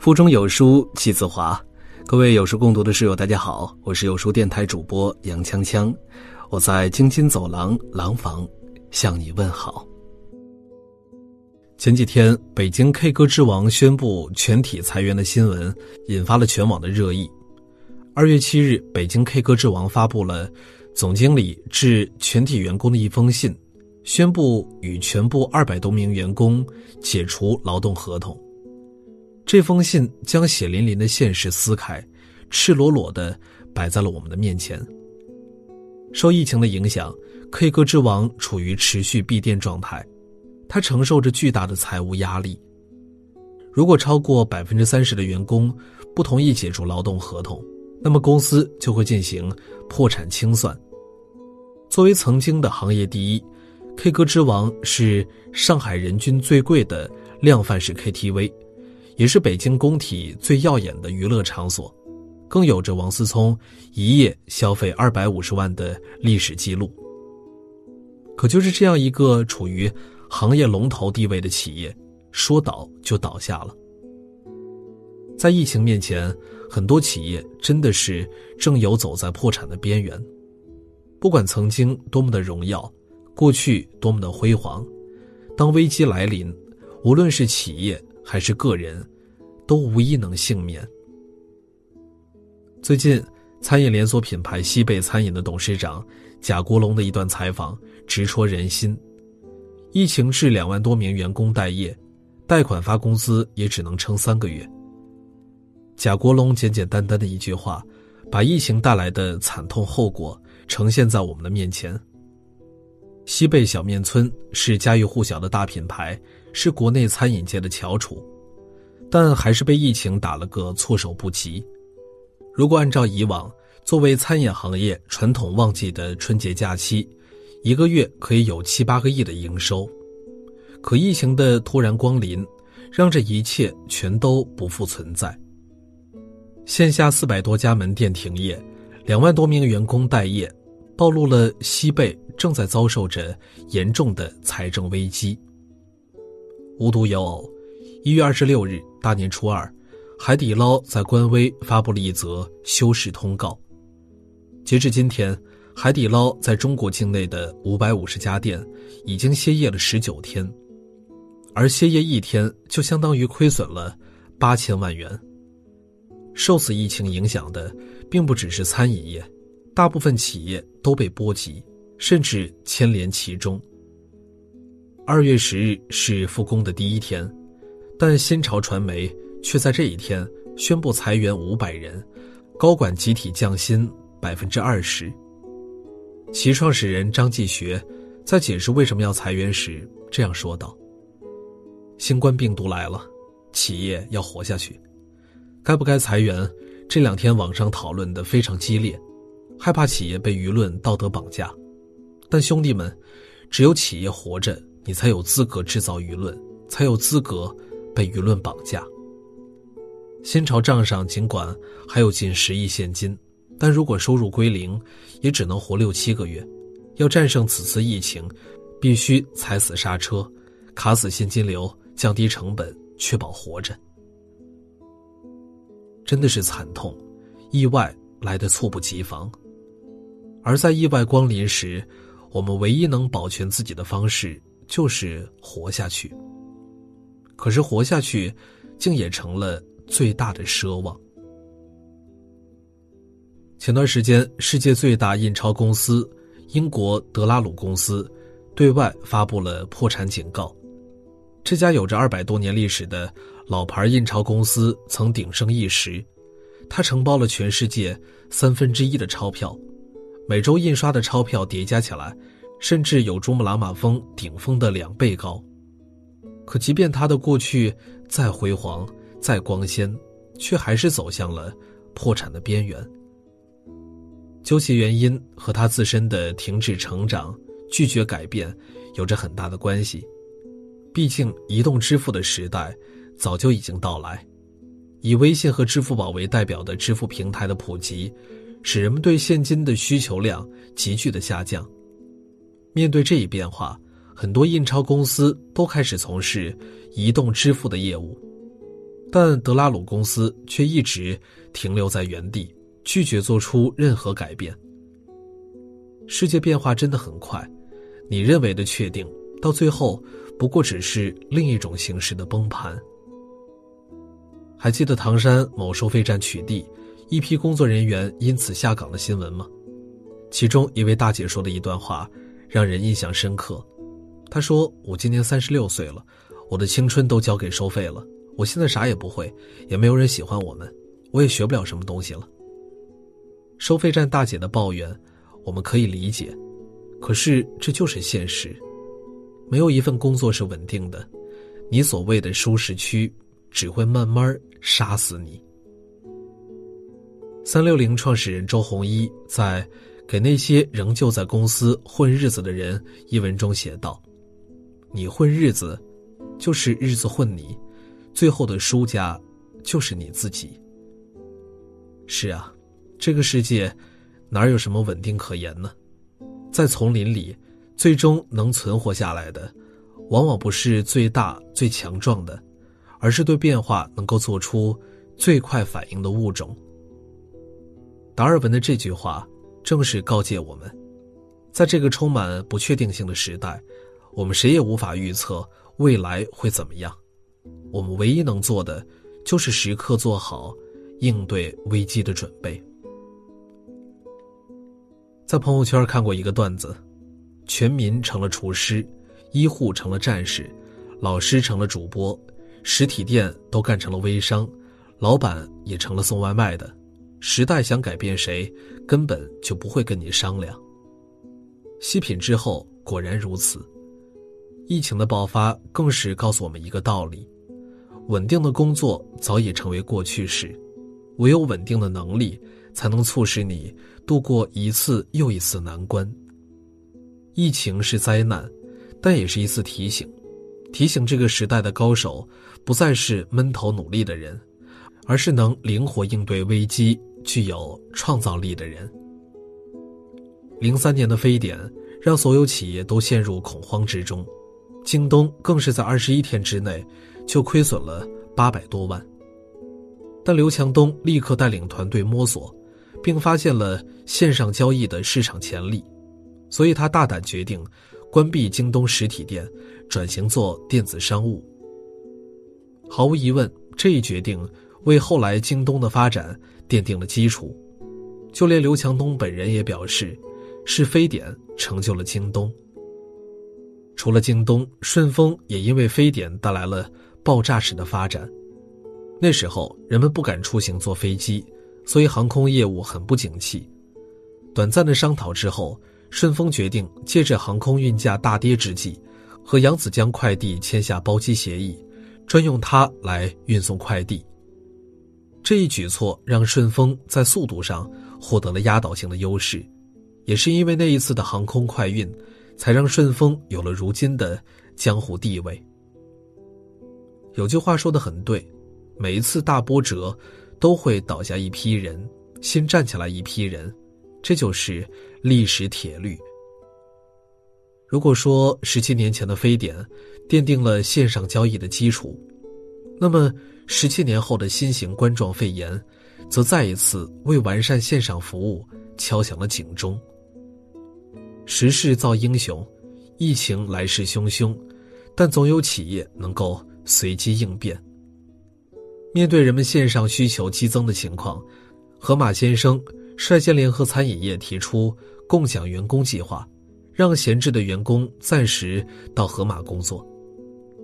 腹中有书气自华，各位有书共读的室友，大家好，我是有书电台主播杨锵锵，我在京津走廊廊坊向你问好。前几天，北京 K 歌之王宣布全体裁员的新闻引发了全网的热议。二月七日，北京 K 歌之王发布了总经理致全体员工的一封信，宣布与全部二百多名员工解除劳动合同。这封信将血淋淋的现实撕开，赤裸裸的摆在了我们的面前。受疫情的影响，K 歌之王处于持续闭店状态，他承受着巨大的财务压力。如果超过百分之三十的员工不同意解除劳动合同，那么公司就会进行破产清算。作为曾经的行业第一，K 歌之王是上海人均最贵的量贩式 KTV。也是北京工体最耀眼的娱乐场所，更有着王思聪一夜消费二百五十万的历史记录。可就是这样一个处于行业龙头地位的企业，说倒就倒下了。在疫情面前，很多企业真的是正游走在破产的边缘。不管曾经多么的荣耀，过去多么的辉煌，当危机来临，无论是企业。还是个人，都无一能幸免。最近，餐饮连锁品牌西贝餐饮的董事长贾国龙的一段采访直戳人心：疫情致两万多名员工待业，贷款发工资也只能撑三个月。贾国龙简简单单的一句话，把疫情带来的惨痛后果呈现在我们的面前。西贝小面村是家喻户晓的大品牌。是国内餐饮界的翘楚，但还是被疫情打了个措手不及。如果按照以往作为餐饮行业传统旺季的春节假期，一个月可以有七八个亿的营收，可疫情的突然光临，让这一切全都不复存在。线下四百多家门店停业，两万多名员工待业，暴露了西贝正在遭受着严重的财政危机。无独有偶，一月二十六日大年初二，海底捞在官微发布了一则休市通告。截至今天，海底捞在中国境内的五百五十家店已经歇业了十九天，而歇业一天就相当于亏损了八千万元。受此疫情影响的，并不只是餐饮业，大部分企业都被波及，甚至牵连其中。二月十日是复工的第一天，但新潮传媒却在这一天宣布裁员五百人，高管集体降薪百分之二十。其创始人张继学在解释为什么要裁员时这样说道：“新冠病毒来了，企业要活下去，该不该裁员？这两天网上讨论的非常激烈，害怕企业被舆论道德绑架。但兄弟们，只有企业活着。”你才有资格制造舆论，才有资格被舆论绑架。新潮账上尽管还有近十亿现金，但如果收入归零，也只能活六七个月。要战胜此次疫情，必须踩死刹车，卡死现金流，降低成本，确保活着。真的是惨痛，意外来的猝不及防。而在意外光临时，我们唯一能保全自己的方式。就是活下去。可是活下去，竟也成了最大的奢望。前段时间，世界最大印钞公司英国德拉鲁公司对外发布了破产警告。这家有着二百多年历史的老牌印钞公司曾鼎盛一时，它承包了全世界三分之一的钞票，每周印刷的钞票叠加起来。甚至有珠穆朗玛峰顶峰的两倍高，可即便他的过去再辉煌、再光鲜，却还是走向了破产的边缘。究其原因，和他自身的停止成长、拒绝改变有着很大的关系。毕竟，移动支付的时代早就已经到来，以微信和支付宝为代表的支付平台的普及，使人们对现金的需求量急剧的下降。面对这一变化，很多印钞公司都开始从事移动支付的业务。但德拉鲁公司却一直停留在原地，拒绝做出任何改变。世界变化真的很快，你认为的确定，到最后不过只是另一种形式的崩盘。还记得唐山某收费站取缔，一批工作人员因此下岗的新闻吗？其中一位大姐说的一段话，让人印象深刻。他说：“我今年三十六岁了，我的青春都交给收费了，我现在啥也不会，也没有人喜欢我们，我也学不了什么东西了。”收费站大姐的抱怨。我们可以理解，可是这就是现实。没有一份工作是稳定的，你所谓的舒适区只会慢慢杀死你。三六零创始人周鸿祎在《给那些仍旧在公司混日子的人》一文中写道：“你混日子，就是日子混你，最后的输家就是你自己。”是啊，这个世界。哪有什么稳定可言呢？在丛林里，最终能存活下来的，往往不是最大最强壮的，而是对变化能够做出最快反应的物种。达尔文的这句话，正是告诫我们，在这个充满不确定性的时代，我们谁也无法预测未来会怎么样。我们唯一能做的，就是时刻做好应对危机的准备。在朋友圈看过一个段子：全民成了厨师，医护成了战士，老师成了主播，实体店都干成了微商，老板也成了送外卖的。时代想改变谁，根本就不会跟你商量。细品之后，果然如此。疫情的爆发更是告诉我们一个道理：稳定的工作早已成为过去式，唯有稳定的能力。才能促使你度过一次又一次难关。疫情是灾难，但也是一次提醒，提醒这个时代的高手不再是闷头努力的人，而是能灵活应对危机、具有创造力的人。零三年的非典让所有企业都陷入恐慌之中，京东更是在二十一天之内就亏损了八百多万。但刘强东立刻带领团队摸索。并发现了线上交易的市场潜力，所以他大胆决定关闭京东实体店，转型做电子商务。毫无疑问，这一决定为后来京东的发展奠定了基础。就连刘强东本人也表示，是非典成就了京东。除了京东，顺丰也因为非典带来了爆炸式的发展。那时候，人们不敢出行坐飞机。所以航空业务很不景气。短暂的商讨之后，顺丰决定借着航空运价大跌之际，和扬子江快递签下包机协议，专用它来运送快递。这一举措让顺丰在速度上获得了压倒性的优势，也是因为那一次的航空快运，才让顺丰有了如今的江湖地位。有句话说的很对，每一次大波折。都会倒下一批人，先站起来一批人，这就是历史铁律。如果说十七年前的非典奠定了线上交易的基础，那么十七年后的新型冠状肺炎，则再一次为完善线上服务敲响了警钟。时势造英雄，疫情来势汹汹，但总有企业能够随机应变。面对人们线上需求激增的情况，河马先生率先联合餐饮业提出共享员工计划，让闲置的员工暂时到河马工作。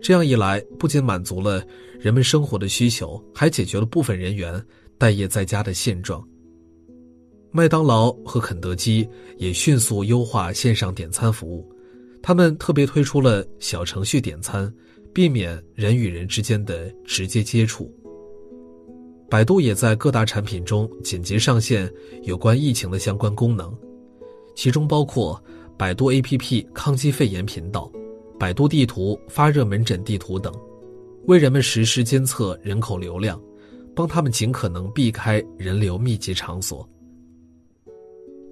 这样一来，不仅满足了人们生活的需求，还解决了部分人员待业在家的现状。麦当劳和肯德基也迅速优化线上点餐服务，他们特别推出了小程序点餐，避免人与人之间的直接接触。百度也在各大产品中紧急上线有关疫情的相关功能，其中包括百度 APP 抗击肺炎频道、百度地图发热门诊地图等，为人们实时监测人口流量，帮他们尽可能避开人流密集场所。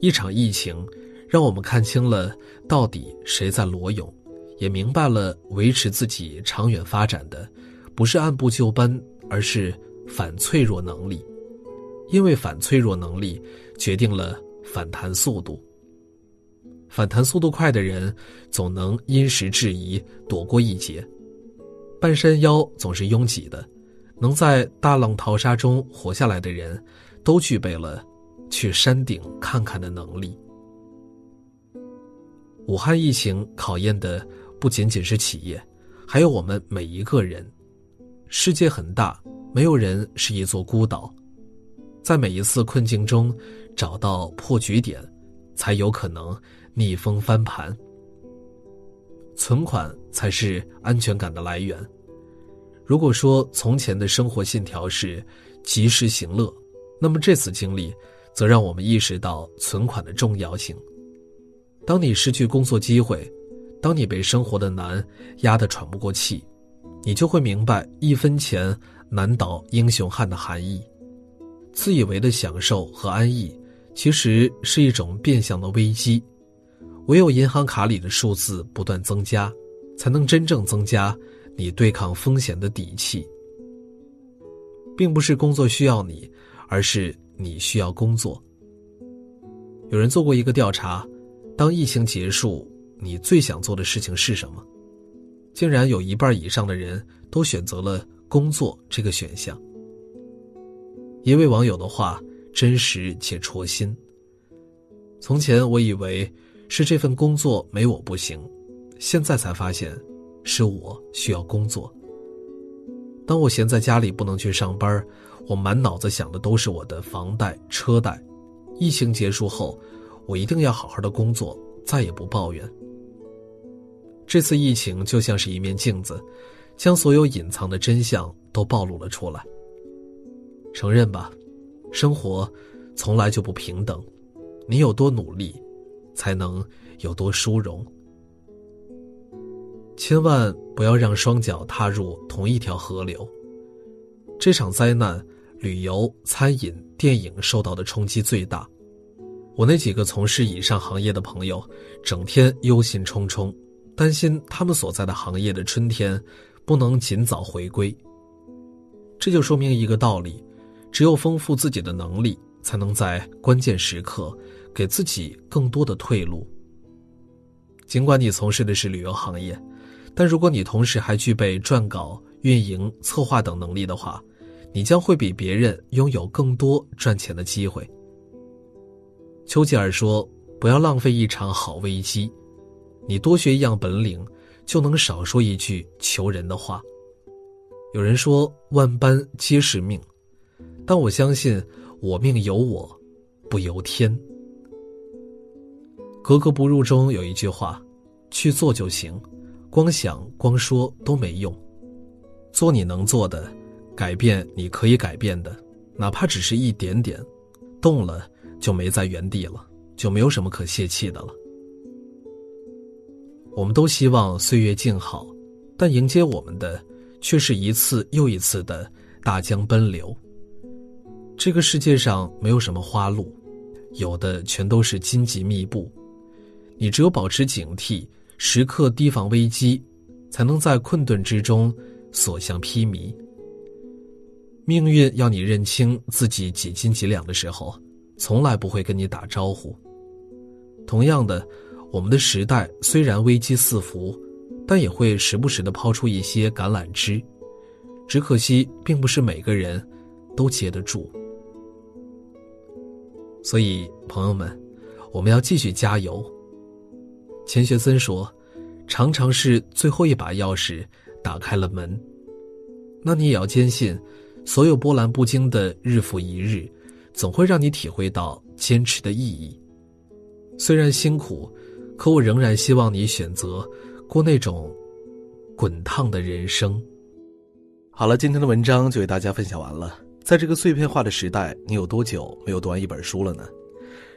一场疫情，让我们看清了到底谁在裸泳，也明白了维持自己长远发展的，不是按部就班。而是反脆弱能力，因为反脆弱能力决定了反弹速度。反弹速度快的人，总能因时制宜，躲过一劫。半山腰总是拥挤的，能在大浪淘沙中活下来的人，都具备了去山顶看看的能力。武汉疫情考验的不仅仅是企业，还有我们每一个人。世界很大，没有人是一座孤岛，在每一次困境中找到破局点，才有可能逆风翻盘。存款才是安全感的来源。如果说从前的生活信条是及时行乐，那么这次经历则让我们意识到存款的重要性。当你失去工作机会，当你被生活的难压得喘不过气，你就会明白一分钱难倒英雄汉的含义。自以为的享受和安逸，其实是一种变相的危机。唯有银行卡里的数字不断增加，才能真正增加你对抗风险的底气。并不是工作需要你，而是你需要工作。有人做过一个调查。当疫情结束，你最想做的事情是什么？竟然有一半以上的人都选择了工作这个选项。一位网友的话真实且戳心。从前我以为是这份工作没我不行，现在才发现是我需要工作。当我闲在家里不能去上班，我满脑子想的都是我的房贷、车贷。疫情结束后。我一定要好好的工作，再也不抱怨。这次疫情就像是一面镜子，将所有隐藏的真相都暴露了出来。承认吧，生活从来就不平等，你有多努力，才能有多殊荣。千万不要让双脚踏入同一条河流。这场灾难，旅游、餐饮、电影受到的冲击最大。我那几个从事以上行业的朋友，整天忧心忡忡，担心他们所在的行业的春天不能尽早回归。这就说明一个道理：只有丰富自己的能力，才能在关键时刻给自己更多的退路。尽管你从事的是旅游行业，但如果你同时还具备撰稿、运营、策划等能力的话，你将会比别人拥有更多赚钱的机会。丘吉尔说：“不要浪费一场好危机，你多学一样本领，就能少说一句求人的话。”有人说：“万般皆是命”，但我相信我命由我，不由天。格格不入中有一句话：“去做就行，光想光说都没用。做你能做的，改变你可以改变的，哪怕只是一点点，动了。”就没在原地了，就没有什么可泄气的了。我们都希望岁月静好，但迎接我们的却是一次又一次的大江奔流。这个世界上没有什么花路，有的全都是荆棘密布。你只有保持警惕，时刻提防危机，才能在困顿之中所向披靡。命运要你认清自己几斤几两的时候。从来不会跟你打招呼。同样的，我们的时代虽然危机四伏，但也会时不时的抛出一些橄榄枝，只可惜并不是每个人都接得住。所以，朋友们，我们要继续加油。钱学森说：“常常是最后一把钥匙打开了门。”那你也要坚信，所有波澜不惊的日复一日。总会让你体会到坚持的意义。虽然辛苦，可我仍然希望你选择过那种滚烫的人生。好了，今天的文章就为大家分享完了。在这个碎片化的时代，你有多久没有读完一本书了呢？